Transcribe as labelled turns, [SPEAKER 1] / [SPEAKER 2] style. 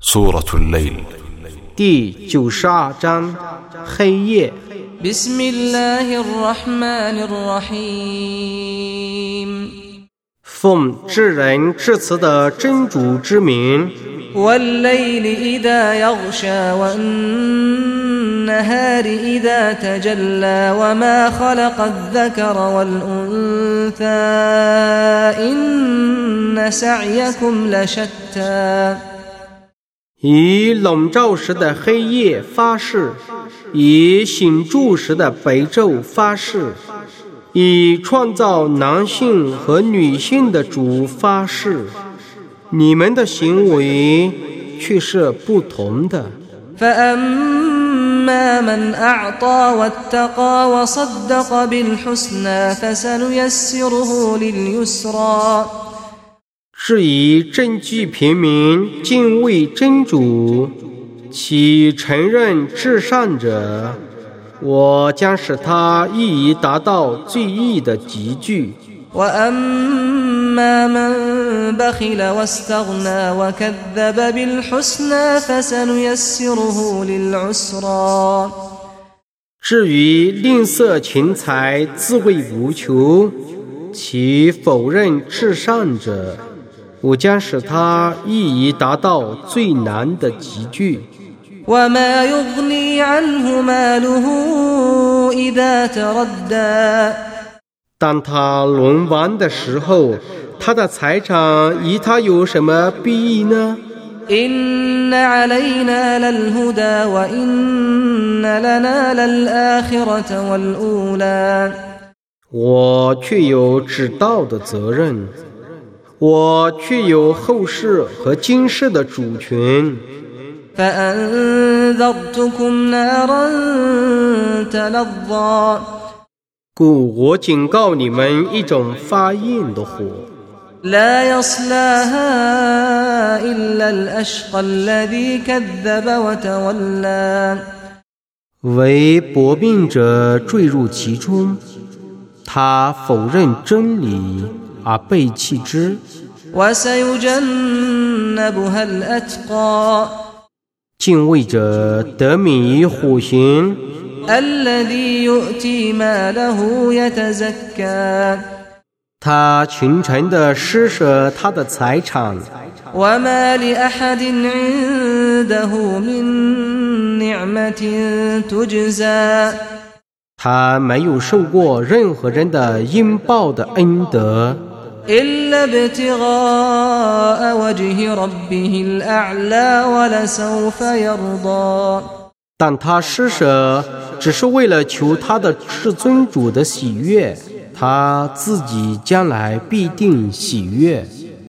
[SPEAKER 1] سورة الليل
[SPEAKER 2] 第九十二章黑夜。
[SPEAKER 3] بسم الله الرحمن الرحيم
[SPEAKER 2] 奉至仁至慈的真主之名，
[SPEAKER 3] والليل إذا يغشى والنهار إذا تجلى وما خلق الذكر والأنثى إن سعيكم لشتى
[SPEAKER 2] 以笼罩时的黑夜发誓，以醒住时的白昼发誓，以创造男性和女性的主发誓，你们的行为却是不同的。
[SPEAKER 3] فأما من أعطى واتقى وصدق بالحسنى فسنيسره لليسرى
[SPEAKER 2] 至于证据平民，敬畏真主，其承认至善者，我将使他易于达到最易的集聚。至于吝啬钱财，自谓无穷，其否认至善者。我将使他易于达到最难的集聚。当他轮完的时候他的财产与他有什么必呢？我却有指导的责任。我具有后世和今世的主权，故我警告你们一种发硬的火，为薄命者坠入其中，他否认真理。而背弃之。敬畏者得名于
[SPEAKER 3] 虎形。
[SPEAKER 2] 他虔诚地施舍他的财产。他没有受过任何人的应报的恩德。
[SPEAKER 3] إلا ابتغاء وجه ربه الأعلى ولسوف يرضى
[SPEAKER 2] 但他施舍只是为了求他的至尊主的喜悦，他自己将来必定喜悦。